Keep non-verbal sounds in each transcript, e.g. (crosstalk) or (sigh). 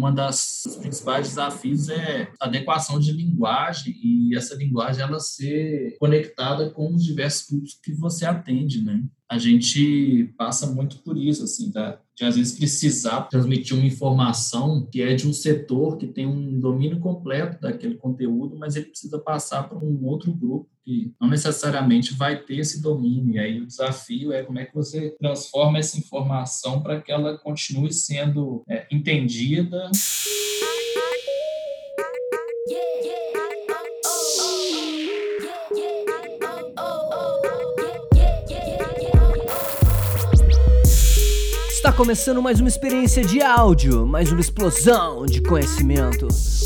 uma das principais desafios é adequação de linguagem e essa linguagem ela ser conectada com os diversos públicos que você atende, né? A gente passa muito por isso, assim, tá? de às vezes precisar transmitir uma informação que é de um setor que tem um domínio completo daquele conteúdo, mas ele precisa passar para um outro grupo que não necessariamente vai ter esse domínio. E aí o desafio é como é que você transforma essa informação para que ela continue sendo é, entendida. Está começando mais uma experiência de áudio, mais uma explosão de conhecimento.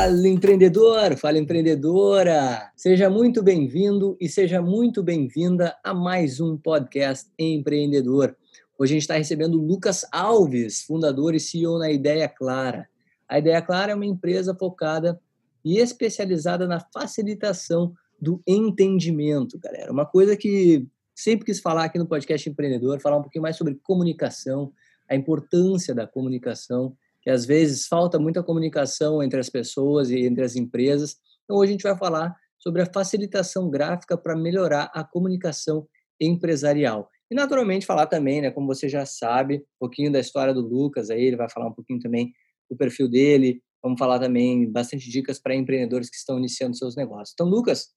Fala empreendedor, fala empreendedora! Seja muito bem-vindo e seja muito bem-vinda a mais um podcast empreendedor. Hoje a gente está recebendo o Lucas Alves, fundador e CEO na Ideia Clara. A Ideia Clara é uma empresa focada e especializada na facilitação do entendimento, galera. Uma coisa que sempre quis falar aqui no podcast empreendedor, falar um pouquinho mais sobre comunicação, a importância da comunicação que às vezes falta muita comunicação entre as pessoas e entre as empresas. Então, hoje a gente vai falar sobre a facilitação gráfica para melhorar a comunicação empresarial. E, naturalmente, falar também, né, como você já sabe, um pouquinho da história do Lucas, aí ele vai falar um pouquinho também do perfil dele, vamos falar também bastante dicas para empreendedores que estão iniciando seus negócios. Então, Lucas,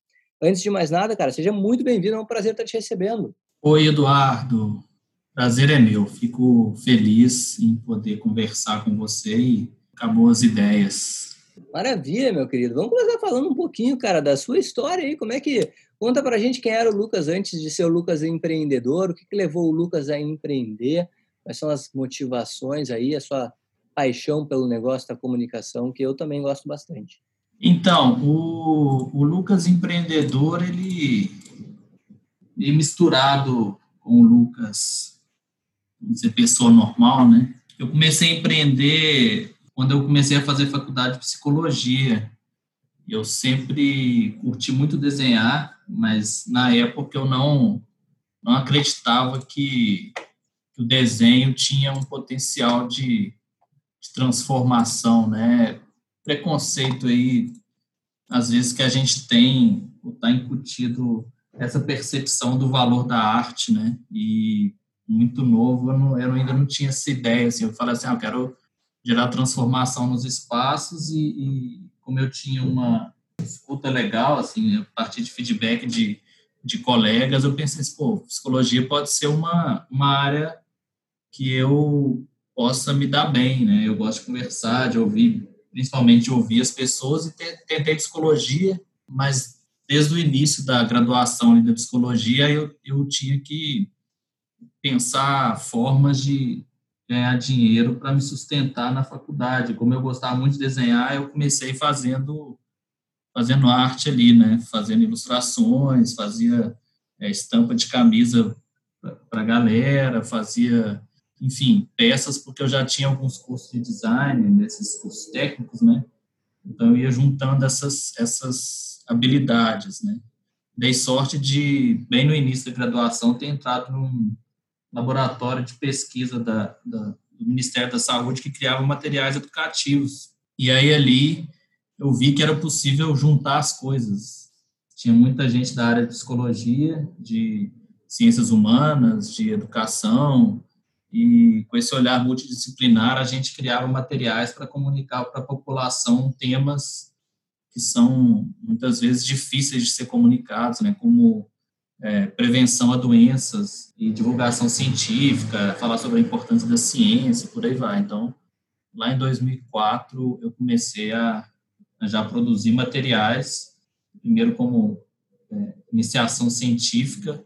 antes de mais nada, cara, seja muito bem-vindo, é um prazer estar te recebendo. Oi, Eduardo. Prazer é meu. Fico feliz em poder conversar com você e ficar boas ideias. Maravilha, meu querido. Vamos começar falando um pouquinho, cara, da sua história aí. Como é que. Conta pra gente quem era o Lucas antes de ser o Lucas empreendedor, o que, que levou o Lucas a empreender, quais são as motivações aí, a sua paixão pelo negócio da comunicação, que eu também gosto bastante. Então, o, o Lucas empreendedor, ele, ele misturado com o Lucas ser pessoa normal, né? Eu comecei a empreender quando eu comecei a fazer faculdade de psicologia. Eu sempre curti muito desenhar, mas na época eu não não acreditava que, que o desenho tinha um potencial de, de transformação, né? Preconceito aí, às vezes que a gente tem, está incutido essa percepção do valor da arte, né? E muito novo, eu, não, eu ainda não tinha essa ideia, assim, eu falei assim, ah, eu quero gerar transformação nos espaços e, e como eu tinha uma escuta legal, assim, a partir de feedback de, de colegas, eu pensei assim, pô, psicologia pode ser uma, uma área que eu possa me dar bem, né? Eu gosto de conversar, de ouvir, principalmente ouvir as pessoas e tentei psicologia, mas desde o início da graduação da psicologia eu, eu tinha que pensar formas de ganhar dinheiro para me sustentar na faculdade. Como eu gostava muito de desenhar, eu comecei fazendo fazendo arte ali, né? Fazendo ilustrações, fazia é, estampa de camisa para a galera, fazia, enfim, peças, porque eu já tinha alguns cursos de design, nesses cursos técnicos, né? Então, eu ia juntando essas, essas habilidades, né? Dei sorte de, bem no início da graduação, ter entrado num, laboratório de pesquisa da, da, do Ministério da Saúde que criava materiais educativos. E aí ali eu vi que era possível juntar as coisas. Tinha muita gente da área de psicologia, de ciências humanas, de educação, e com esse olhar multidisciplinar a gente criava materiais para comunicar para a população temas que são muitas vezes difíceis de ser comunicados, né, como é, prevenção a doenças e divulgação científica, falar sobre a importância da ciência, por aí vai. Então, lá em 2004, eu comecei a, a já produzir materiais, primeiro como é, iniciação científica,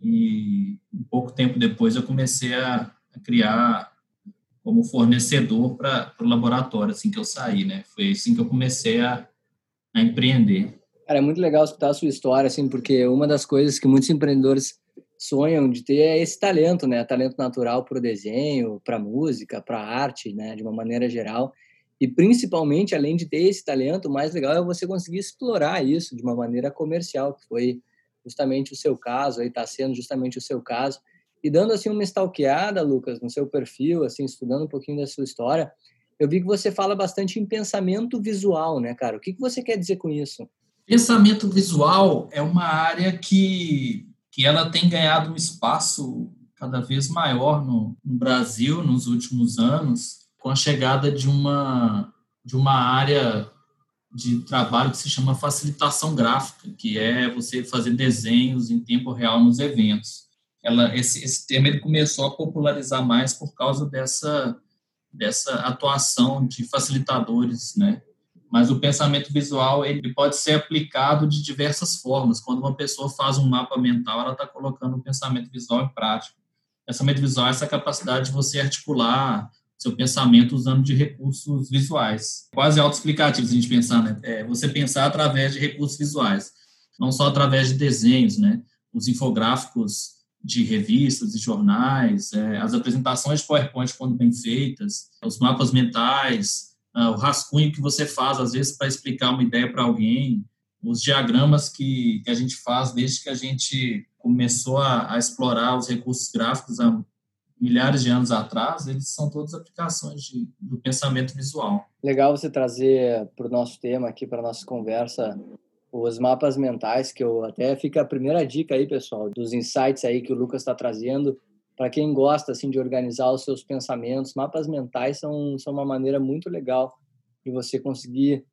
e um pouco tempo depois eu comecei a, a criar como fornecedor para o laboratório, assim que eu saí, né? Foi assim que eu comecei a, a empreender. Cara, é muito legal escutar a sua história, assim, porque uma das coisas que muitos empreendedores sonham de ter é esse talento, né? Talento natural para o desenho, para música, para arte, né? De uma maneira geral. E principalmente, além de ter esse talento, o mais legal é você conseguir explorar isso de uma maneira comercial, que foi justamente o seu caso, aí está sendo justamente o seu caso. E dando assim uma stalkeada, Lucas, no seu perfil, assim, estudando um pouquinho da sua história, eu vi que você fala bastante em pensamento visual, né, cara? O que, que você quer dizer com isso? Pensamento visual é uma área que, que ela tem ganhado um espaço cada vez maior no, no Brasil nos últimos anos, com a chegada de uma, de uma área de trabalho que se chama facilitação gráfica, que é você fazer desenhos em tempo real nos eventos. Ela, esse, esse termo ele começou a popularizar mais por causa dessa, dessa atuação de facilitadores, né? Mas o pensamento visual ele pode ser aplicado de diversas formas. Quando uma pessoa faz um mapa mental, ela está colocando o pensamento visual em prática. O pensamento visual é essa capacidade de você articular seu pensamento usando de recursos visuais. Quase autoexplicativos a gente pensar, né? É você pensar através de recursos visuais, não só através de desenhos, né? Os infográficos de revistas e jornais, é, as apresentações de PowerPoint quando bem feitas, os mapas mentais, o rascunho que você faz, às vezes, para explicar uma ideia para alguém, os diagramas que, que, a gente faz desde que a gente começou a, a, explorar os recursos gráficos há milhares de anos atrás, eles são todas aplicações de, do pensamento visual. Legal você trazer para o nosso tema aqui, para a nossa conversa, os mapas mentais, que eu até fica a primeira dica aí, pessoal, dos insights aí que o Lucas está trazendo para quem gosta assim de organizar os seus pensamentos, mapas mentais são, são uma maneira muito legal de você conseguir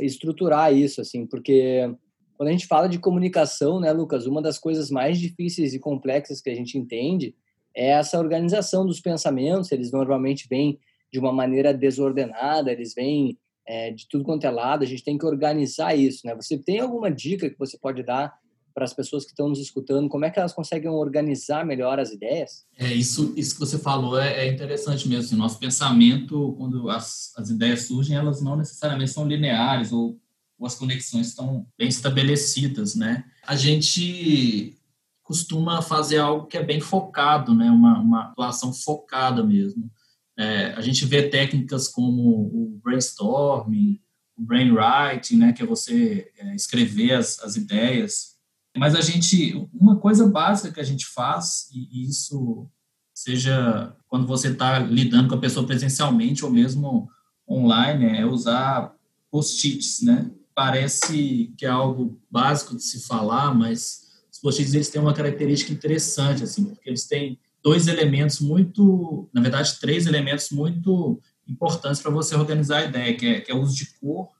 estruturar isso assim, porque quando a gente fala de comunicação, né, Lucas, uma das coisas mais difíceis e complexas que a gente entende é essa organização dos pensamentos. Eles normalmente vêm de uma maneira desordenada, eles vêm é, de tudo quanto é lado. A gente tem que organizar isso, né? Você tem alguma dica que você pode dar para as pessoas que estão nos escutando, como é que elas conseguem organizar melhor as ideias? É isso, isso que você falou é, é interessante mesmo. Assim, nosso pensamento, quando as, as ideias surgem, elas não necessariamente são lineares ou, ou as conexões estão bem estabelecidas, né? A gente costuma fazer algo que é bem focado, né? Uma, uma atuação focada mesmo. É, a gente vê técnicas como o brainstorming, o brainwriting, né? Que é você é, escrever as, as ideias mas a gente, uma coisa básica que a gente faz, e isso seja quando você está lidando com a pessoa presencialmente ou mesmo online, é usar post-its, né? Parece que é algo básico de se falar, mas os post-its eles têm uma característica interessante, assim, porque eles têm dois elementos muito, na verdade, três elementos muito importantes para você organizar a ideia, que é, que é o uso de cor,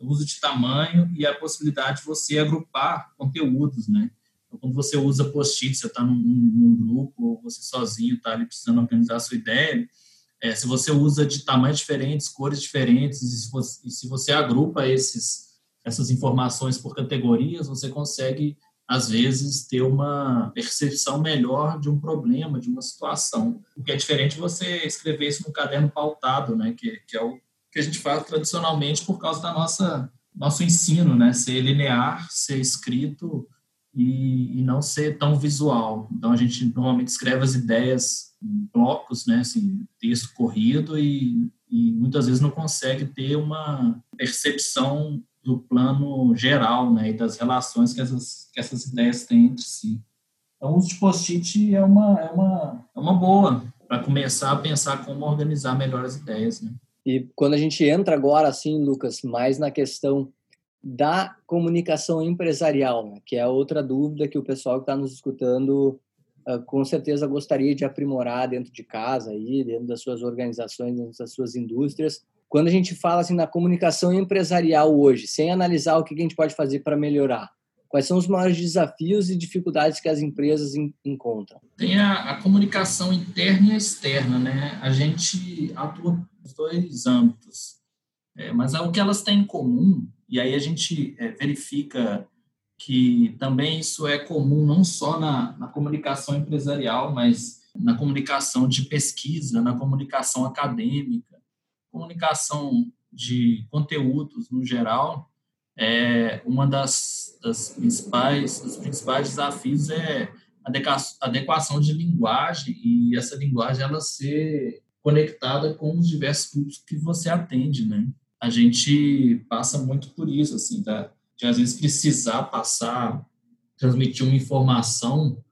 o uso de tamanho e a possibilidade de você agrupar conteúdos, né? Então, quando você usa post-it, você está num, num, grupo, ou você sozinho está ali precisando organizar a sua ideia, é, se você usa de tamanhos diferentes, cores diferentes, e se você, e se você agrupa esses, essas informações por categorias, você consegue, às vezes, ter uma percepção melhor de um problema, de uma situação. O que é diferente de você escrever isso no caderno pautado, né? que, que é o que a gente faz tradicionalmente por causa da nossa nosso ensino, né? Ser linear, ser escrito e, e, não ser tão visual. Então a gente normalmente escreve as ideias em blocos, né? Assim, texto corrido e, e muitas vezes não consegue ter uma percepção do plano geral, né? E das relações que essas que essas ideias têm entre si. Então o uso de post-it é uma é uma é uma boa para começar a pensar como organizar melhor as ideias, né? E quando a gente entra agora, assim, Lucas, mais na questão da comunicação empresarial, né, que é outra dúvida que o pessoal que está nos escutando uh, com certeza gostaria de aprimorar dentro de casa, aí, dentro das suas organizações, dentro das suas indústrias. Quando a gente fala assim na comunicação empresarial hoje, sem analisar o que a gente pode fazer para melhorar, Quais são os maiores desafios e dificuldades que as empresas encontram? Tem a, a comunicação interna e externa, né? A gente atua nos dois âmbitos, é, mas o que elas têm em comum, e aí a gente é, verifica que também isso é comum não só na, na comunicação empresarial, mas na comunicação de pesquisa, na comunicação acadêmica, comunicação de conteúdos no geral, é, uma das, das principais, dos principais desafios é adequação de linguagem e essa linguagem ela ser conectada com os diversos públicos que você atende, né? A gente passa muito por isso, assim, tá? de às vezes precisar passar, transmitir uma informação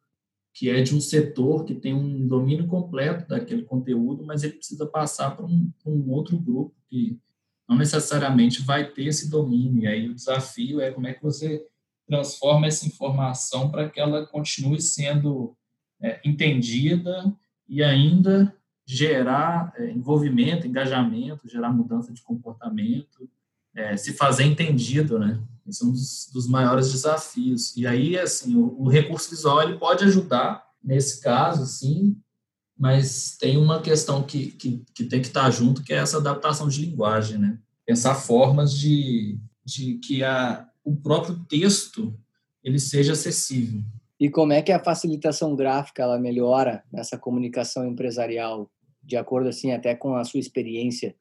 que é de um setor que tem um domínio completo daquele conteúdo, mas ele precisa passar para um, um outro grupo que não necessariamente vai ter esse domínio. E aí o desafio é como é que você transforma essa informação para que ela continue sendo é, entendida e ainda gerar é, envolvimento, engajamento, gerar mudança de comportamento, é, se fazer entendido, né? Esse é um dos, dos maiores desafios. E aí, assim, o, o recurso visual ele pode ajudar nesse caso, sim, mas tem uma questão que, que, que, tem que estar junto, que é essa adaptação de linguagem, né? Pensar formas de, de que a, o próprio texto ele seja acessível. E como é que a facilitação gráfica ela melhora essa comunicação empresarial, de acordo assim até com a sua experiência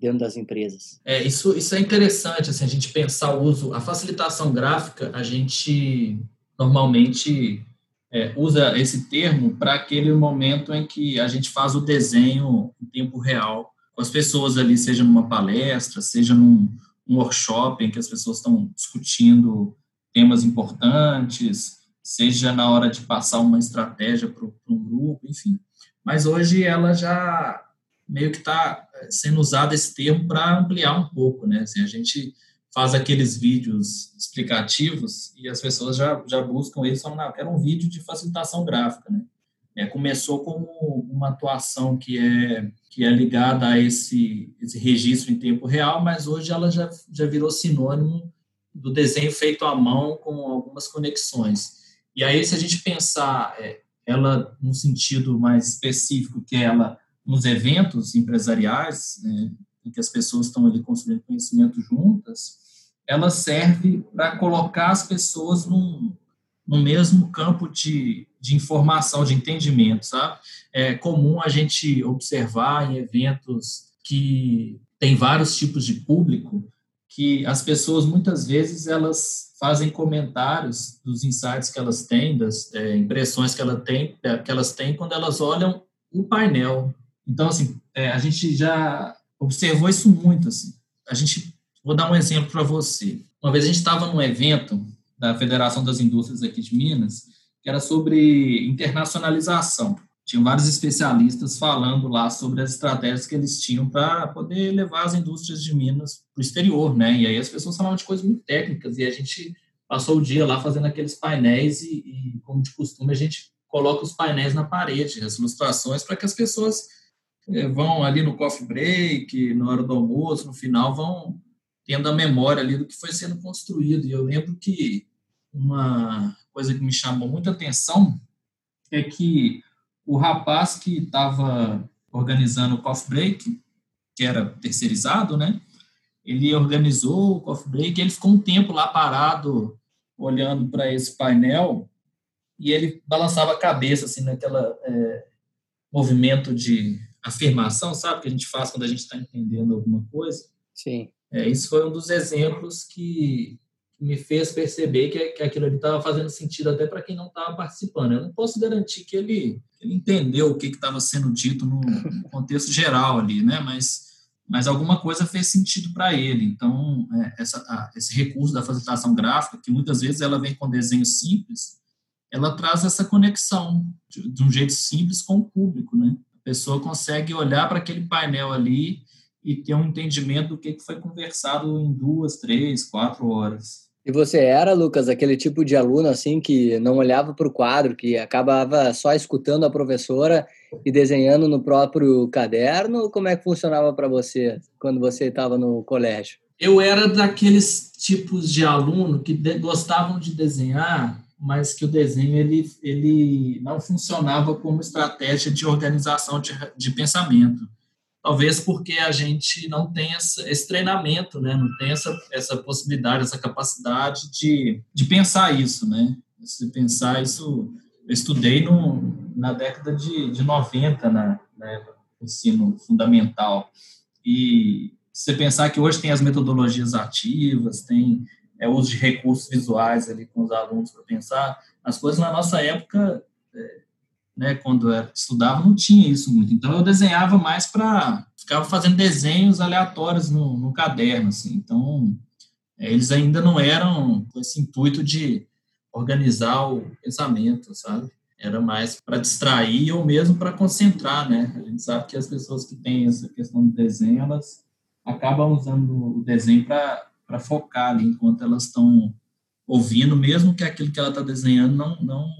dentro das empresas? É, isso, isso é interessante, assim, a gente pensar o uso, a facilitação gráfica, a gente normalmente é, usa esse termo para aquele momento em que a gente faz o desenho em tempo real com as pessoas ali, seja numa palestra, seja num um workshop em que as pessoas estão discutindo temas importantes, seja na hora de passar uma estratégia para um grupo, enfim. Mas hoje ela já meio que está é, sendo usado esse termo para ampliar um pouco, né? Assim, a gente faz aqueles vídeos explicativos e as pessoas já, já buscam eles falando, ah, quero um vídeo de facilitação gráfica, né? É, começou como uma atuação que é, que é ligada a esse, esse registro em tempo real, mas hoje ela já, já virou sinônimo do desenho feito à mão com algumas conexões. E aí, se a gente pensar é, ela no sentido mais específico, que ela nos eventos empresariais, né, em que as pessoas estão ali construindo conhecimento juntas, ela serve para colocar as pessoas num, no mesmo campo de, de informação, de entendimento, sabe? É comum a gente observar em eventos que tem vários tipos de público, que as pessoas muitas vezes elas fazem comentários dos insights que elas têm, das é, impressões que, ela tem, que elas têm quando elas olham o painel. Então, assim, é, a gente já observou isso muito, assim. A gente, vou dar um exemplo para você. Uma vez a gente estava num evento da Federação das Indústrias aqui de Minas, que era sobre internacionalização. Tinham vários especialistas falando lá sobre as estratégias que eles tinham para poder levar as indústrias de Minas para o exterior, né? E aí as pessoas falavam de coisas muito técnicas e a gente passou o dia lá fazendo aqueles painéis e, e como de costume, a gente coloca os painéis na parede, as ilustrações, para que as pessoas é, vão ali no coffee break, na hora do almoço, no final, vão tendo a memória ali do que foi sendo construído. E eu lembro que uma coisa que me chamou muita atenção é que o rapaz que estava organizando o coffee break, que era terceirizado, né? Ele organizou o coffee break, ele ficou um tempo lá parado, olhando para esse painel, e ele balançava a cabeça, assim, naquela é, movimento de afirmação, sabe, que a gente faz quando a gente está entendendo alguma coisa. Sim. É, isso foi um dos exemplos que me fez perceber que, que aquilo ali estava fazendo sentido até para quem não estava participando. Eu não posso garantir que ele, ele entendeu o que estava sendo dito no, no, (laughs) contexto geral ali, né? Mas, mas alguma coisa fez sentido para ele. Então, é, essa, a, esse recurso da facilitação gráfica, que muitas vezes ela vem com desenho simples, ela traz essa conexão de, de um jeito simples com o público, né? pessoa consegue olhar para aquele painel ali e ter um entendimento do que foi conversado em duas, três, quatro horas. E você era, Lucas, aquele tipo de aluno assim que não olhava para o quadro, que acabava só escutando a professora e desenhando no próprio caderno? Como é que funcionava para você quando você estava no colégio? Eu era daqueles tipos de aluno que de, gostavam de desenhar, mas que o desenho ele, ele não funcionava como estratégia de organização de, de pensamento. Talvez porque a gente não tem essa, esse treinamento, né? não tem essa, essa possibilidade, essa capacidade de, de pensar isso. Né? Se pensar isso, eu estudei no, na década de, de 90, na, né, no ensino fundamental. E você pensar que hoje tem as metodologias ativas, tem é, uso de recursos visuais ali com os alunos para pensar, as coisas na nossa época, é, né, quando eu estudava, não tinha isso muito. Então, eu desenhava mais para... Ficava fazendo desenhos aleatórios no, no caderno, assim. Então, é, eles ainda não eram com esse intuito de organizar o pensamento, sabe? Era mais para distrair ou mesmo para concentrar, né? A gente sabe que as pessoas que têm essa questão do desenho, elas acabam usando o desenho para focar ali enquanto elas estão ouvindo, mesmo que aquilo que ela está desenhando não, não,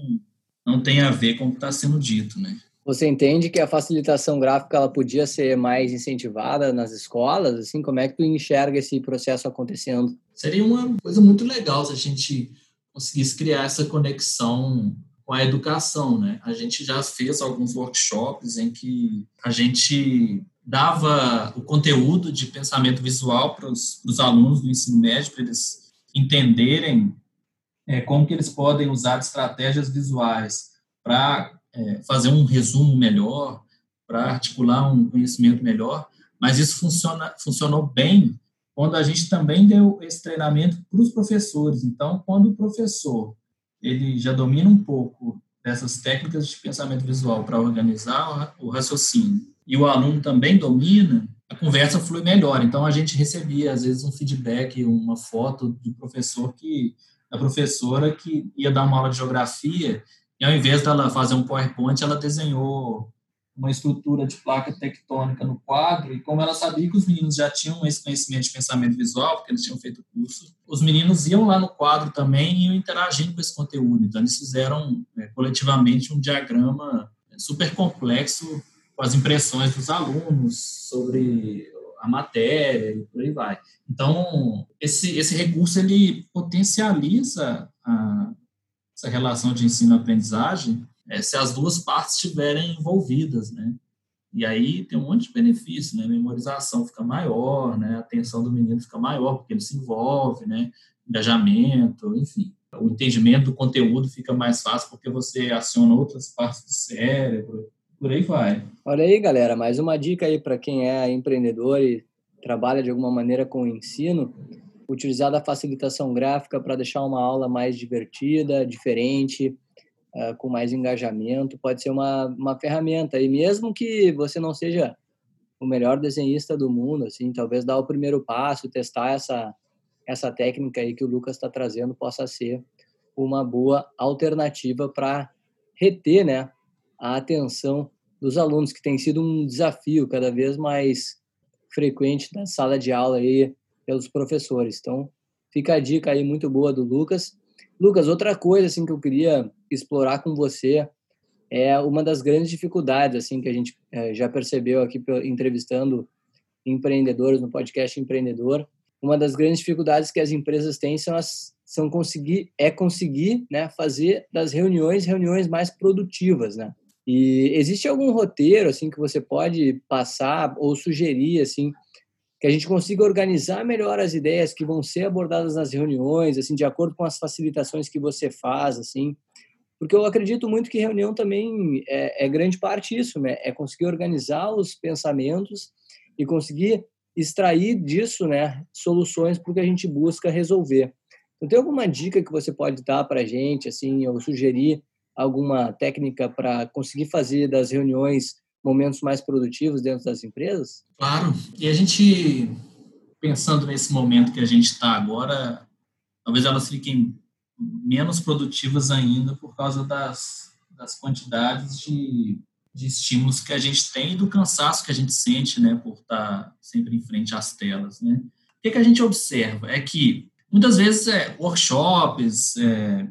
não tenha a ver com o que está sendo dito, né? Você entende que a facilitação gráfica ela podia ser mais incentivada nas escolas? Assim, como é que tu enxerga esse processo acontecendo? Seria uma coisa muito legal se a gente conseguisse criar essa conexão com a educação, né? A gente já fez alguns workshops em que a gente dava o conteúdo de pensamento visual para os alunos do ensino médio, para eles entenderem é, como que eles podem usar estratégias visuais para é, fazer um resumo melhor, para articular um conhecimento melhor, mas isso funciona, funcionou bem quando a gente também deu esse treinamento para os professores. Então, quando o professor ele já domina um pouco dessas técnicas de pensamento visual para organizar o raciocínio e o aluno também domina, a conversa flui melhor. Então, a gente recebia, às vezes, um feedback, uma foto do professor que, da professora que ia dar uma aula de geografia, e ao invés dela fazer um PowerPoint, ela desenhou uma estrutura de placa tectônica no quadro, e como ela sabia que os meninos já tinham esse conhecimento de pensamento visual, porque eles tinham feito o curso, os meninos iam lá no quadro também e iam interagindo com esse conteúdo. Então, eles fizeram é, coletivamente um diagrama super complexo com as impressões dos alunos sobre a matéria e por aí vai. Então, esse, esse recurso, ele potencializa a, essa relação de ensino-aprendizagem é, se as duas partes estiverem envolvidas, né? E aí tem um monte de benefício, né? A memorização fica maior, né? A atenção do menino fica maior, porque ele se envolve, né? Engajamento, enfim. O entendimento do conteúdo fica mais fácil porque você aciona outras partes do cérebro, por aí vai. Olha aí, galera, mais uma dica aí para quem é empreendedor e trabalha de alguma maneira com o ensino, utilizar a facilitação gráfica para deixar uma aula mais divertida, diferente, uh, com mais engajamento, pode ser uma, uma ferramenta. E mesmo que você não seja o melhor desenhista do mundo, assim, talvez dar o primeiro passo, testar essa essa técnica aí que o Lucas está trazendo possa ser uma boa alternativa para reter, né, a atenção dos alunos, que tem sido um desafio cada vez mais frequente na sala de aula aí pelos professores. Então, fica a dica aí muito boa do Lucas. Lucas, outra coisa assim que eu queria explorar com você é uma das grandes dificuldades assim que a gente é, já percebeu aqui entrevistando empreendedores no podcast Empreendedor. Uma das grandes dificuldades que as empresas têm são as são conseguir é conseguir né fazer das reuniões reuniões mais produtivas né e existe algum roteiro assim que você pode passar ou sugerir assim que a gente consiga organizar melhor as ideias que vão ser abordadas nas reuniões, assim, de acordo com as facilitações que você faz, assim, porque eu acredito muito que reunião também é, é grande parte isso, né? É conseguir organizar os pensamentos e conseguir extrair disso, né, soluções para o que a gente busca resolver. Então, tem alguma dica que você pode dar para a gente, assim, ou sugerir alguma técnica para conseguir fazer das reuniões momentos mais produtivos dentro das empresas? Claro. E a gente, pensando nesse momento que a gente está agora, talvez elas fiquem menos produtivas ainda por causa das, das quantidades de, de estímulos que a gente tem e do cansaço que a gente sente, né, por estar tá sempre em frente às telas, né. O que, que a gente observa é que muitas vezes é, workshops, é,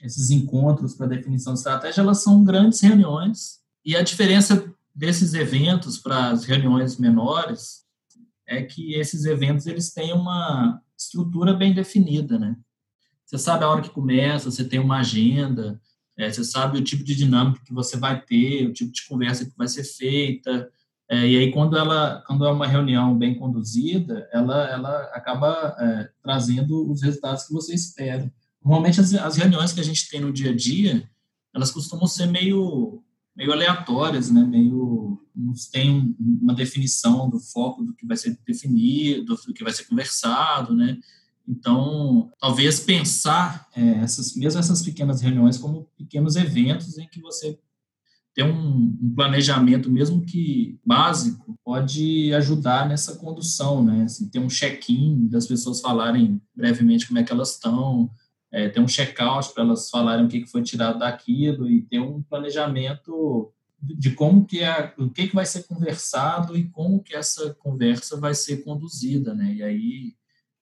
esses encontros para definição de estratégia, elas são grandes reuniões e a diferença desses eventos para as reuniões menores é que esses eventos eles têm uma estrutura bem definida, né? Você sabe a hora que começa, você tem uma agenda, é, você sabe o tipo de dinâmica que você vai ter, o tipo de conversa que vai ser feita, é, e aí quando ela, quando é uma reunião bem conduzida, ela, ela acaba é, trazendo os resultados que você espera. Normalmente as, as reuniões que a gente tem no dia a dia, elas costumam ser meio meio aleatórias, né? Meio não tem uma definição do foco do que vai ser definido, do que vai ser conversado, né? Então, talvez pensar é, essas, mesmo essas pequenas reuniões como pequenos eventos em que você tem um, um, planejamento, mesmo que básico, pode ajudar nessa condução, né? Assim, ter um check-in das pessoas falarem brevemente como é que elas estão, é, ter um check-out para elas falarem o que foi tirado daquilo e ter um planejamento de como que é, o que, que vai ser conversado e como que essa conversa vai ser conduzida, né? E aí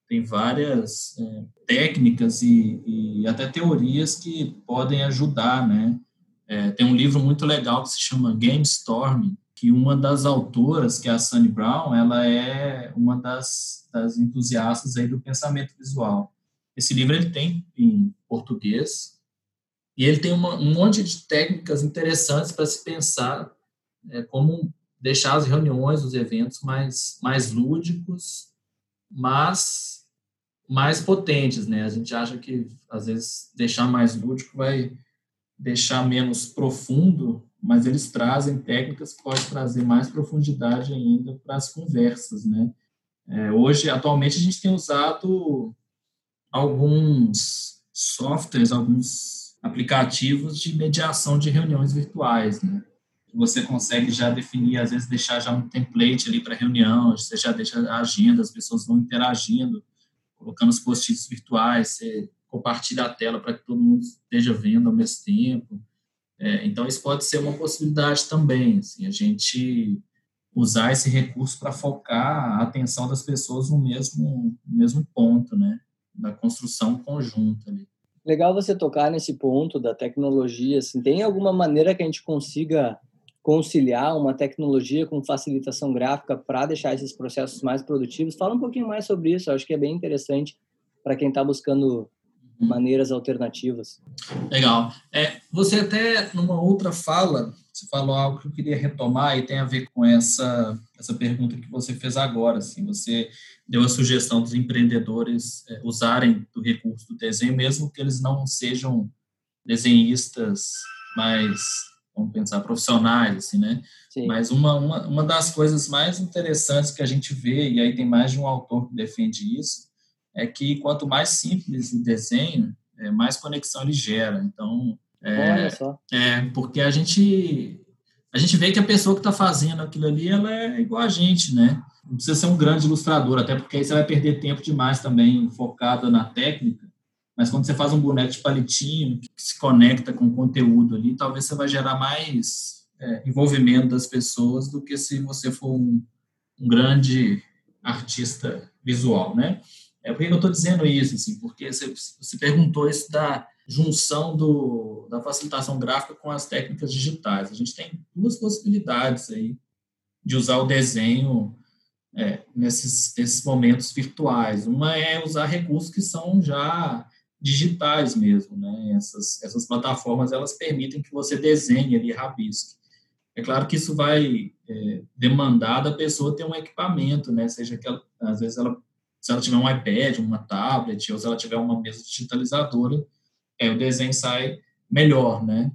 tem várias é, técnicas e, e, até teorias que podem ajudar, né? É, tem um livro muito legal que se chama Game Storming, que uma das autoras, que é a Sunny Brown, ela é uma das, das entusiastas aí do pensamento visual. Esse livro ele tem em português e ele tem uma, um monte de técnicas interessantes para se pensar é, como deixar as reuniões, os eventos mais, mais lúdicos, mas mais potentes, né? A gente acha que às vezes deixar mais lúdico vai deixar menos profundo, mas eles trazem técnicas que podem trazer mais profundidade ainda para as conversas, né? É, hoje, atualmente, a gente tem usado alguns softwares, alguns aplicativos de mediação de reuniões virtuais, né? Você consegue já definir, às vezes deixar já um template ali para reunião, você já deixa a agenda, as pessoas vão interagindo, colocando os post-its virtuais, você compartilha a tela para que todo mundo esteja vendo ao mesmo tempo. É, então, isso pode ser uma possibilidade também, assim, a gente usar esse recurso para focar a atenção das pessoas no mesmo, no mesmo ponto, né? Da construção conjunta ali. Legal você tocar nesse ponto da tecnologia. Assim, tem alguma maneira que a gente consiga conciliar uma tecnologia com facilitação gráfica para deixar esses processos mais produtivos? Fala um pouquinho mais sobre isso. Eu acho que é bem interessante para quem está buscando uhum. maneiras alternativas. Legal. É, você até numa outra fala você falou algo que eu queria retomar e tem a ver com essa essa pergunta que você fez agora. Assim, você deu a sugestão dos empreendedores é, usarem o recurso do desenho, mesmo que eles não sejam desenhistas mais, vamos pensar, profissionais, assim, né? Sim. Mas uma, uma, uma das coisas mais interessantes que a gente vê, e aí tem mais de um autor que defende isso, é que quanto mais simples o desenho, é, mais conexão ele gera. Então, é, Olha só. É, porque a gente, a gente vê que a pessoa que está fazendo aquilo ali, ela é igual a gente, né? Não precisa ser um grande ilustrador, até porque aí você vai perder tempo demais também focado na técnica. Mas quando você faz um boneco de palitinho, que se conecta com o conteúdo ali, talvez você vai gerar mais é, envolvimento das pessoas do que se você for um, um grande artista visual, né? É por que eu estou dizendo isso, assim, porque você, você perguntou isso da junção do, da facilitação gráfica com as técnicas digitais. A gente tem duas possibilidades aí de usar o desenho é, nesses, nesses momentos virtuais. Uma é usar recursos que são já digitais mesmo, né? Essas, essas plataformas, elas permitem que você desenhe ali, rabisque. É claro que isso vai é, demandar da pessoa ter um equipamento, né? Seja que ela, às vezes ela, se ela tiver um iPad, uma tablet, ou se ela tiver uma mesa digitalizadora, é, o desenho sai melhor, né?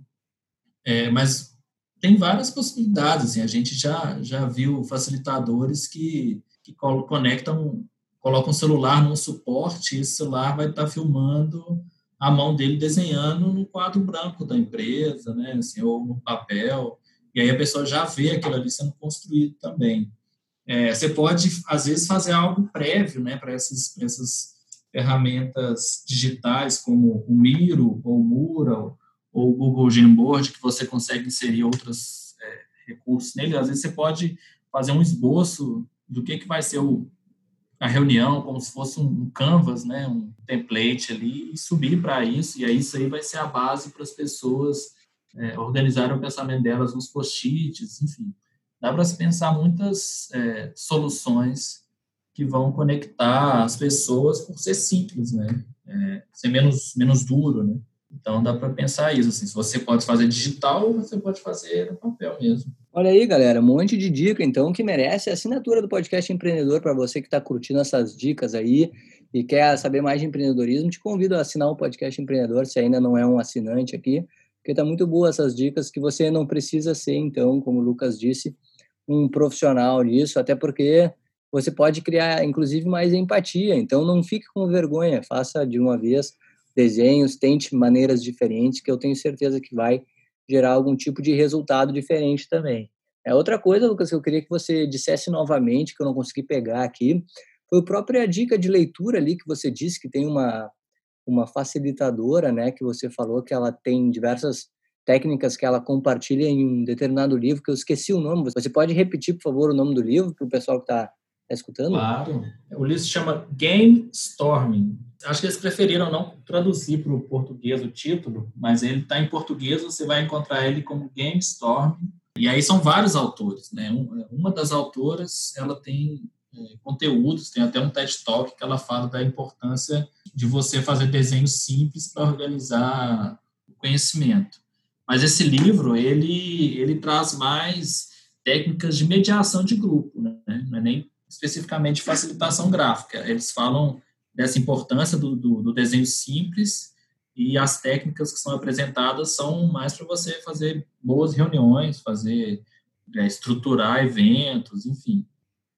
É, mas tem várias possibilidades, assim, a gente já, já viu facilitadores que, que conectam, colocam o celular num suporte e esse celular vai estar filmando a mão dele desenhando no quadro branco da empresa, né, assim, ou no papel, e aí a pessoa já vê aquilo ali sendo construído também. É, você pode, às vezes, fazer algo prévio, né, para essas, essas ferramentas digitais como o Miro ou o Mural ou o Google Jamboard, que você consegue inserir outros é, recursos nele. Às vezes você pode fazer um esboço do que, que vai ser o, a reunião, como se fosse um canvas, né, um template ali, e subir para isso, e aí isso aí vai ser a base para as pessoas é, organizarem o pensamento delas nos post-its, enfim. Dá para se pensar muitas é, soluções que vão conectar as pessoas por ser simples, né? É, ser menos, menos duro, né? Então dá para pensar isso, assim, se você pode fazer digital, você pode fazer no papel mesmo. Olha aí, galera, um monte de dica, então, que merece a assinatura do podcast Empreendedor para você que está curtindo essas dicas aí e quer saber mais de empreendedorismo, te convido a assinar o podcast Empreendedor, se ainda não é um assinante aqui, porque tá muito boa essas dicas que você não precisa ser, então, como o Lucas disse, um profissional nisso, até porque você pode criar, inclusive, mais empatia. Então, não fique com vergonha, faça de uma vez desenhos, tente maneiras diferentes, que eu tenho certeza que vai gerar algum tipo de resultado diferente também. É outra coisa, Lucas, que eu queria que você dissesse novamente, que eu não consegui pegar aqui, foi a própria dica de leitura ali que você disse que tem uma uma facilitadora, né, que você falou que ela tem diversas técnicas que ela compartilha em um determinado livro que eu esqueci o nome. Você pode repetir, por favor, o nome do livro para o pessoal que está tá escutando? Claro. O livro se chama Game Storming acho que eles preferiram não traduzir para o português o título, mas ele está em português, você vai encontrar ele como Game Storm. E aí são vários autores, né? Uma das autoras, ela tem é, conteúdos, tem até um TED Talk que ela fala da importância de você fazer desenhos simples para organizar o conhecimento. Mas esse livro, ele, ele traz mais técnicas de mediação de grupo, né? não é nem especificamente facilitação gráfica. Eles falam dessa importância do, do, do desenho simples e as técnicas que são apresentadas são mais para você fazer boas reuniões, fazer é, estruturar eventos, enfim,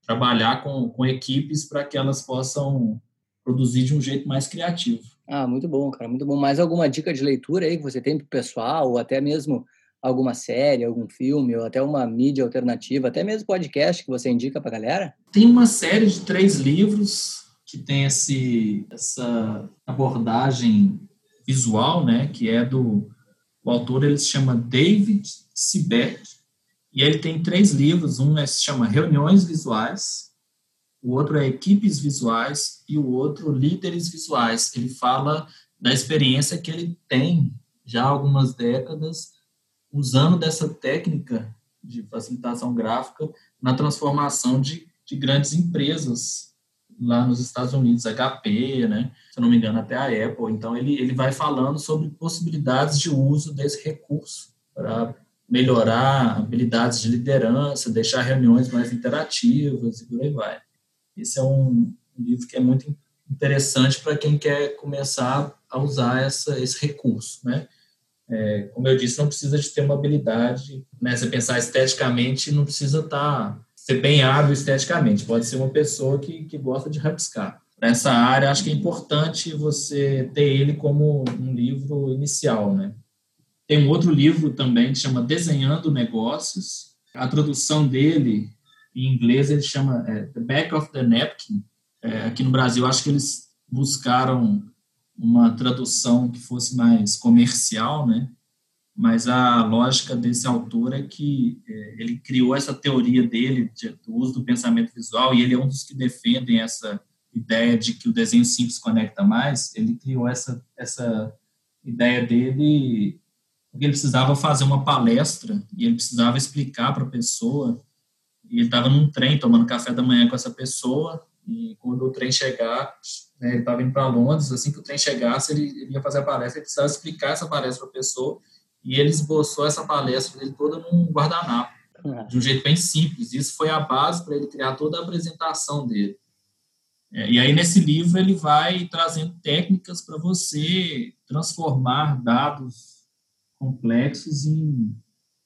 trabalhar com, com equipes para que elas possam produzir de um jeito mais criativo. Ah, muito bom, cara, muito bom. Mais alguma dica de leitura aí que você tem para o pessoal, ou até mesmo alguma série, algum filme, ou até uma mídia alternativa, até mesmo podcast que você indica para galera? Tem uma série de três livros que tem esse, essa abordagem visual, né, que é do o autor ele se chama David Sibeck e ele tem três livros, um é, se chama Reuniões Visuais, o outro é Equipes Visuais e o outro Líderes Visuais. Ele fala da experiência que ele tem já há algumas décadas usando dessa técnica de facilitação gráfica na transformação de, de grandes empresas lá nos Estados Unidos, HP, né? Se não me engano, até a Apple. Então, ele, ele vai falando sobre possibilidades de uso desse recurso para melhorar habilidades de liderança, deixar reuniões mais interativas e por aí vai. Esse é um livro que é muito interessante para quem quer começar a usar essa, esse recurso, né? É, como eu disse, não precisa de ter uma habilidade, né? Você pensar esteticamente, não precisa estar tá ser bem hábil esteticamente, pode ser uma pessoa que, que gosta de rabiscar. Nessa área, acho que é importante você ter ele como um livro inicial, né? Tem um outro livro também que chama Desenhando Negócios. A tradução dele, em inglês, ele chama é, The Back of the Napkin. É, aqui no Brasil, acho que eles buscaram uma tradução que fosse mais comercial, né? mas a lógica desse autor é que é, ele criou essa teoria dele de, do uso do pensamento visual e ele é um dos que defendem essa ideia de que o desenho simples conecta mais. Ele criou essa essa ideia dele porque ele precisava fazer uma palestra e ele precisava explicar para a pessoa. E ele estava num trem tomando café da manhã com essa pessoa e quando o trem chegar, né, ele estava indo para Londres. Assim que o trem chegasse, ele, ele ia fazer a palestra. Ele precisava explicar essa palestra para a pessoa e ele esboçou essa palestra dele toda num guardanapo, é. de um jeito bem simples. Isso foi a base para ele criar toda a apresentação dele. É, e aí, nesse livro, ele vai trazendo técnicas para você transformar dados complexos em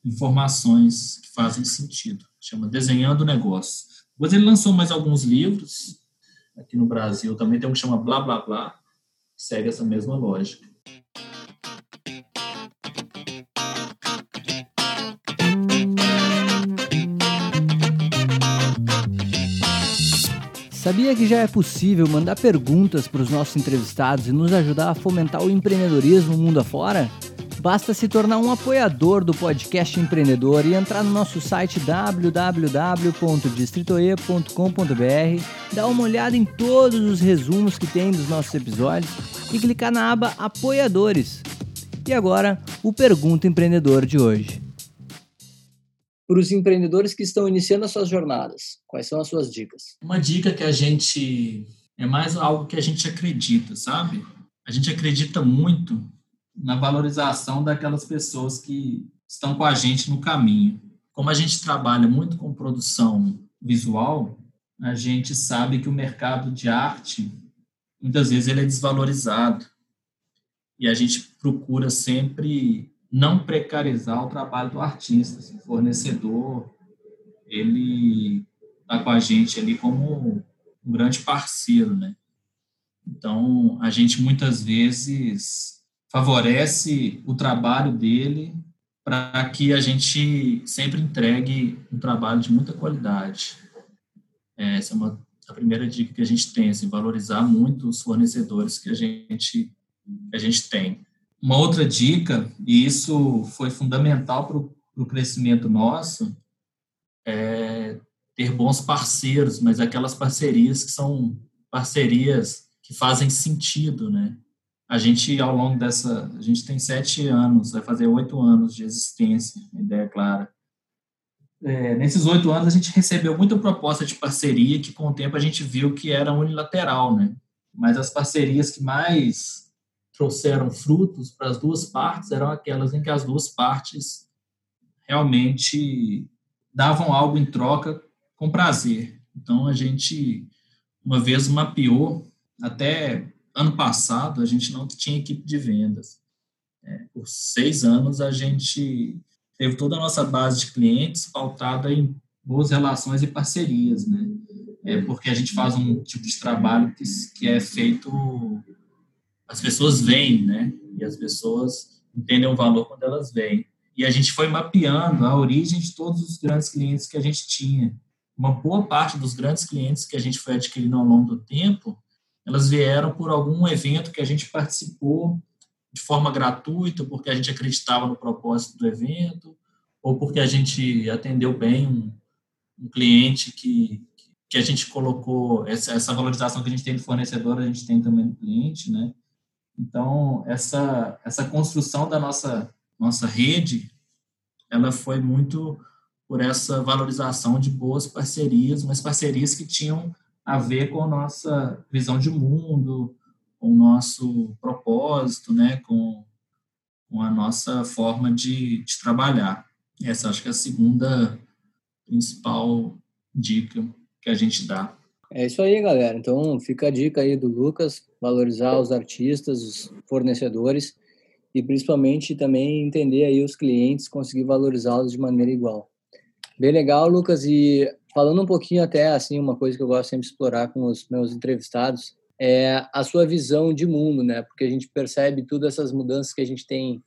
informações que fazem sentido. Chama Desenhando o Negócio. Depois ele lançou mais alguns livros aqui no Brasil. Também tem um que chama Blá Blá Blá, que segue essa mesma lógica. Sabia que já é possível mandar perguntas para os nossos entrevistados e nos ajudar a fomentar o empreendedorismo mundo afora? Basta se tornar um apoiador do podcast empreendedor e entrar no nosso site www.distritoe.com.br, dar uma olhada em todos os resumos que tem dos nossos episódios e clicar na aba Apoiadores. E agora, o Pergunta Empreendedor de hoje. para os empreendedores que estão iniciando as suas jornadas? Quais são as suas dicas? Uma dica que a gente é mais algo que a gente acredita, sabe? A gente acredita muito na valorização daquelas pessoas que estão com a gente no caminho. Como a gente trabalha muito com produção visual, a gente sabe que o mercado de arte muitas vezes ele é desvalorizado e a gente procura sempre não precarizar o trabalho do artista. O fornecedor, ele está com a gente ali como um grande parceiro, né? Então, a gente muitas vezes favorece o trabalho dele para que a gente sempre entregue um trabalho de muita qualidade. Essa é uma a primeira dica que a gente tem, assim, valorizar muito os fornecedores que a gente que a gente tem. Uma outra dica, e isso foi fundamental para o crescimento nosso, é ter bons parceiros, mas aquelas parcerias que são parcerias que fazem sentido, né? A gente, ao longo dessa, a gente tem sete anos, vai fazer oito anos de existência, ideia clara. É, nesses oito anos, a gente recebeu muita proposta de parceria que, com o tempo, a gente viu que era unilateral, né? Mas as parcerias que mais trouxeram frutos para as duas partes eram aquelas em que as duas partes realmente davam algo em troca com prazer. Então a gente uma vez mapeou até ano passado a gente não tinha equipe de vendas. É, por seis anos a gente teve toda a nossa base de clientes pautada em boas relações e parcerias, né? É porque a gente faz um tipo de trabalho que, que é feito as pessoas veem, né? E as pessoas entendem o valor quando elas veem. E a gente foi mapeando a origem de todos os grandes clientes que a gente tinha. Uma boa parte dos grandes clientes que a gente foi adquirindo ao longo do tempo, elas vieram por algum evento que a gente participou de forma gratuita, porque a gente acreditava no propósito do evento, ou porque a gente atendeu bem um, um cliente que, que a gente colocou, essa, essa valorização que a gente tem do fornecedor, a gente tem também do cliente, né? Então, essa, essa construção da nossa, nossa rede, ela foi muito por essa valorização de boas parcerias, mas parcerias que tinham a ver com a nossa visão de mundo, com o nosso propósito, né, com, com a nossa forma de, de trabalhar. Essa acho que é a segunda principal dica que a gente dá. É isso aí, galera. Então fica a dica aí do Lucas, valorizar os artistas, os fornecedores e principalmente também entender aí os clientes, conseguir valorizá-los de maneira igual. Bem legal, Lucas. E falando um pouquinho até assim, uma coisa que eu gosto sempre de explorar com os meus entrevistados é a sua visão de mundo, né? Porque a gente percebe todas essas mudanças que a gente tem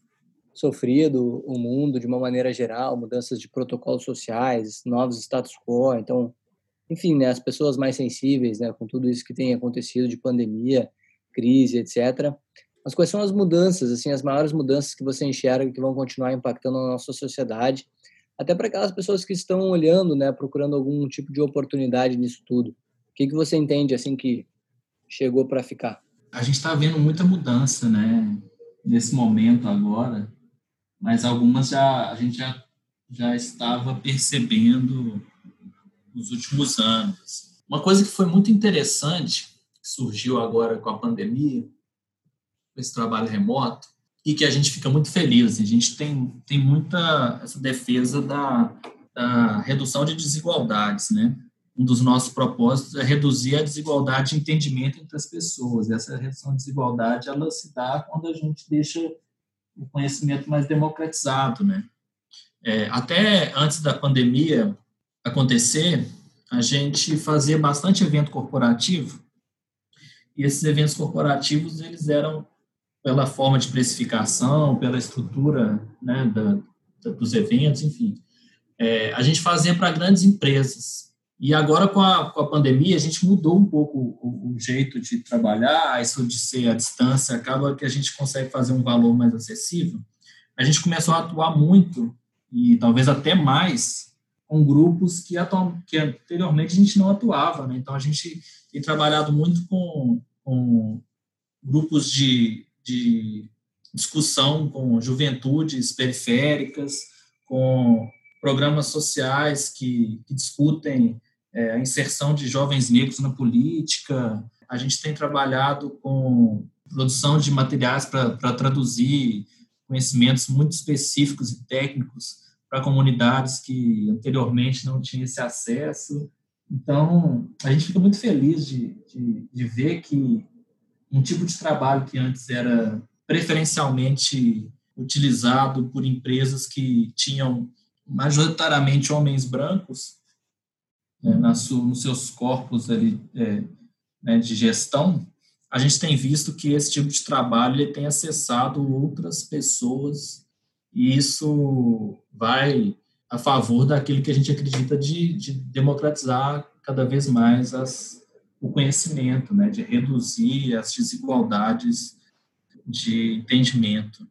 sofrido o mundo de uma maneira geral, mudanças de protocolos sociais, novos status quo. Então, enfim, né, as pessoas mais sensíveis, né, com tudo isso que tem acontecido de pandemia, crise, etc. Mas quais são as mudanças, assim, as maiores mudanças que você enxerga que vão continuar impactando a nossa sociedade, até para aquelas pessoas que estão olhando, né, procurando algum tipo de oportunidade nisso tudo. O que que você entende assim que chegou para ficar? A gente está vendo muita mudança, né, nesse momento agora, mas algumas já a gente já já estava percebendo nos últimos anos. Uma coisa que foi muito interessante, que surgiu agora com a pandemia, esse trabalho remoto, e que a gente fica muito feliz. Assim, a gente tem, tem muita essa defesa da, da redução de desigualdades, né? Um dos nossos propósitos é reduzir a desigualdade de entendimento entre as pessoas. Essa redução de desigualdade, ela se dá quando a gente deixa o conhecimento mais democratizado, né? É, até antes da pandemia, acontecer, a gente fazia bastante evento corporativo, e esses eventos corporativos, eles eram pela forma de precificação, pela estrutura né, da, da, dos eventos, enfim. É, a gente fazia para grandes empresas. E agora, com a, com a pandemia, a gente mudou um pouco o, o, jeito de trabalhar, isso de ser à distância, acaba que a gente consegue fazer um valor mais acessível. A gente começou a atuar muito, e talvez até mais, com grupos que, atuam, que anteriormente a gente não atuava. Né? Então, a gente tem trabalhado muito com, com grupos de, de discussão com juventudes periféricas, com programas sociais que, que discutem é, a inserção de jovens negros na política. A gente tem trabalhado com produção de materiais para traduzir conhecimentos muito específicos e técnicos para comunidades que anteriormente não tinham esse acesso. Então, a gente fica muito feliz de, de, de ver que um tipo de trabalho que antes era preferencialmente utilizado por empresas que tinham majoritariamente homens brancos né, nos seus corpos ali, é, né, de gestão, a gente tem visto que esse tipo de trabalho tem acessado outras pessoas e isso vai a favor daquilo que a gente acredita de, de democratizar cada vez mais as, o conhecimento, né, de reduzir as desigualdades de entendimento.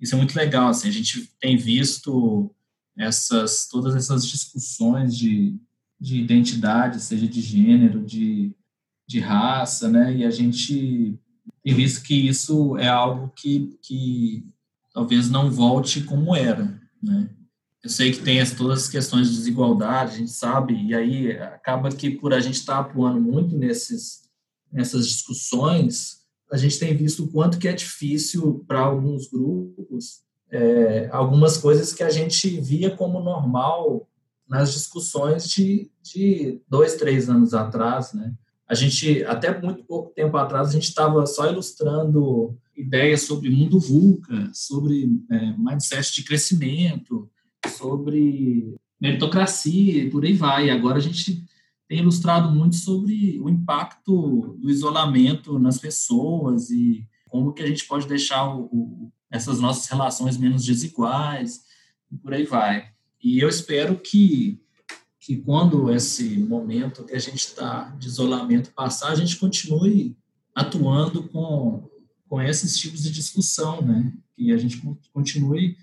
Isso é muito legal, assim, a gente tem visto essas todas essas discussões de, de identidade, seja de gênero, de, de raça, né, e a gente tem visto que isso é algo que, que talvez não volte como era, né? Eu sei que tem as, todas as questões de desigualdade, a gente sabe, e aí acaba que por a gente estar tá atuando muito nesses, nessas discussões, a gente tem visto o quanto que é difícil para alguns grupos é, algumas coisas que a gente via como normal nas discussões de, de dois, três anos atrás, né? A gente, até muito pouco tempo atrás, a gente estava só ilustrando ideias sobre mundo VUCA, sobre é, mindset de crescimento, sobre meritocracia e por aí vai. Agora a gente tem ilustrado muito sobre o impacto do isolamento nas pessoas e como que a gente pode deixar o, o, essas nossas relações menos desiguais e por aí vai. E eu espero que que quando esse momento que a gente está de isolamento passar, a gente continue atuando com, com esses tipos de discussão, né? Que a gente continue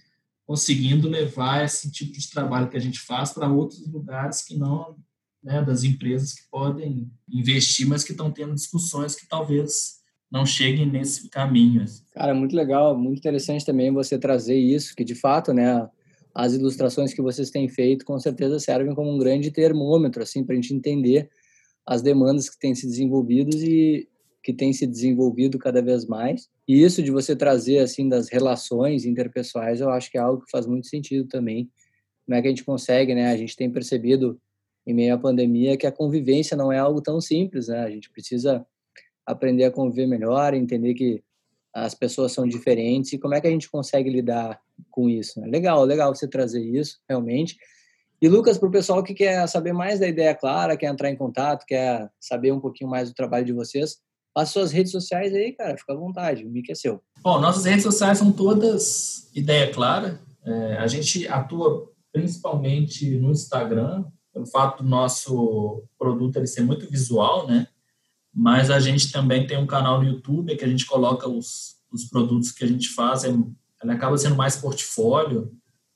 conseguindo levar esse tipo de trabalho que a gente faz para outros lugares que não né, das empresas que podem investir, mas que estão tendo discussões que talvez não cheguem nesse caminho. Cara, muito legal, muito interessante também você trazer isso, que de fato, né, as ilustrações que vocês têm feito com certeza servem como um grande termômetro, assim, para a gente entender as demandas que têm se desenvolvido e que têm se desenvolvido cada vez mais. E isso de você trazer assim das relações interpessoais, eu acho que é algo que faz muito sentido também. Como é que a gente consegue, né? A gente tem percebido em meio à pandemia que a convivência não é algo tão simples, né? A gente precisa aprender a conviver melhor, entender que as pessoas são diferentes e como é que a gente consegue lidar com isso. Né? Legal, legal você trazer isso, realmente. E Lucas, para o pessoal que quer saber mais da ideia clara, quer entrar em contato, quer saber um pouquinho mais do trabalho de vocês, as suas redes sociais aí, cara, fica à vontade, o mic é seu. Bom, nossas redes sociais são todas Ideia Clara. É, a gente atua principalmente no Instagram, pelo fato do nosso produto ele ser muito visual, né? Mas a gente também tem um canal no YouTube que a gente coloca os, os produtos que a gente faz. É, ele acaba sendo mais portfólio,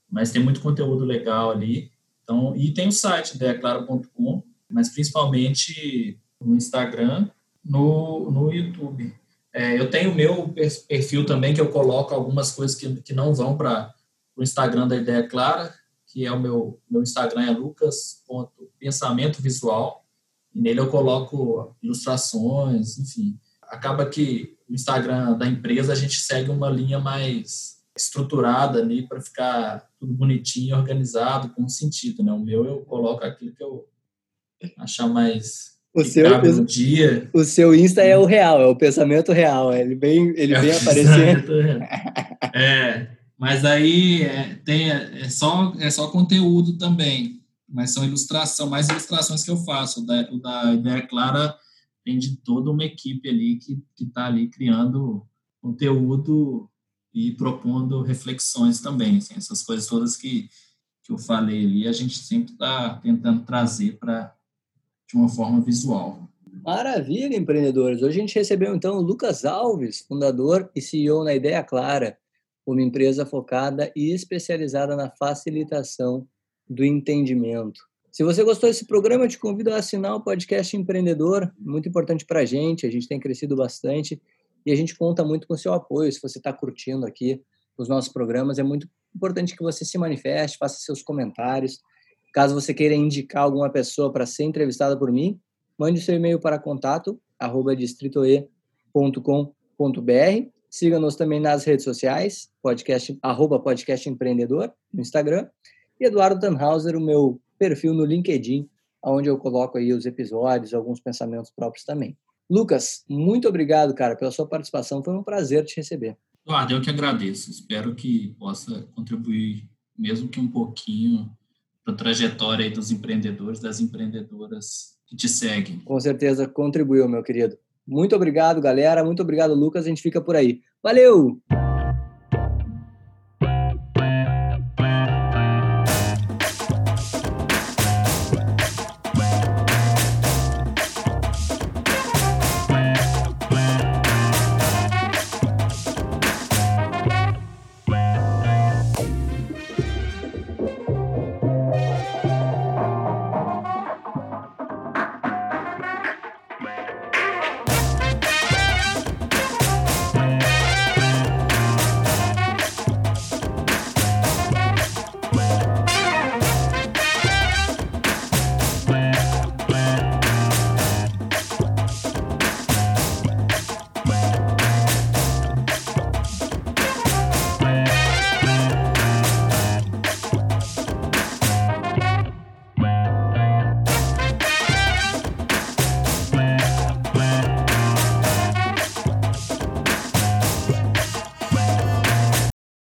mas tem muito conteúdo legal ali. Então, e tem o site ideaclara.com, mas principalmente no Instagram no, no YouTube. É, eu tenho o meu perfil também, que eu coloco algumas coisas que, que não vão para o Instagram da Ideia Clara, que é o meu, meu Instagram é lucas.pensamento visual, e nele eu coloco ilustrações, enfim. Acaba que o Instagram da empresa a gente segue uma linha mais estruturada ali para ficar tudo bonitinho, organizado, com sentido, né? O meu eu coloco aquilo que eu achar mais o seu, o, dia. o seu Insta é o real, é o pensamento real. Ele vem, ele é vem aparecendo. é, mas aí é, tem, é, só, é só conteúdo também. Mas são ilustração, mais ilustrações que eu faço. O da, o da Ideia Clara tem de toda uma equipe ali que está ali criando conteúdo e propondo reflexões também. Assim, essas coisas todas que, que eu falei ali, a gente sempre está tentando trazer para de uma forma visual. Maravilha, empreendedores. Hoje a gente recebeu então o Lucas Alves, fundador e CEO na Ideia Clara, uma empresa focada e especializada na facilitação do entendimento. Se você gostou desse programa, eu te convido a assinar o podcast Empreendedor, muito importante para a gente, a gente tem crescido bastante e a gente conta muito com o seu apoio. Se você está curtindo aqui os nossos programas, é muito importante que você se manifeste, faça seus comentários. Caso você queira indicar alguma pessoa para ser entrevistada por mim, mande seu e-mail para contato arroba distritoe.com.br. Siga-nos também nas redes sociais, podcast, arroba podcast empreendedor no Instagram. E Eduardo Tannhauser, o meu perfil no LinkedIn, onde eu coloco aí os episódios, alguns pensamentos próprios também. Lucas, muito obrigado, cara, pela sua participação. Foi um prazer te receber. Eduardo, eu que agradeço. Espero que possa contribuir, mesmo que um pouquinho, para a trajetória dos empreendedores, das empreendedoras que te seguem. Com certeza contribuiu, meu querido. Muito obrigado, galera. Muito obrigado, Lucas. A gente fica por aí. Valeu!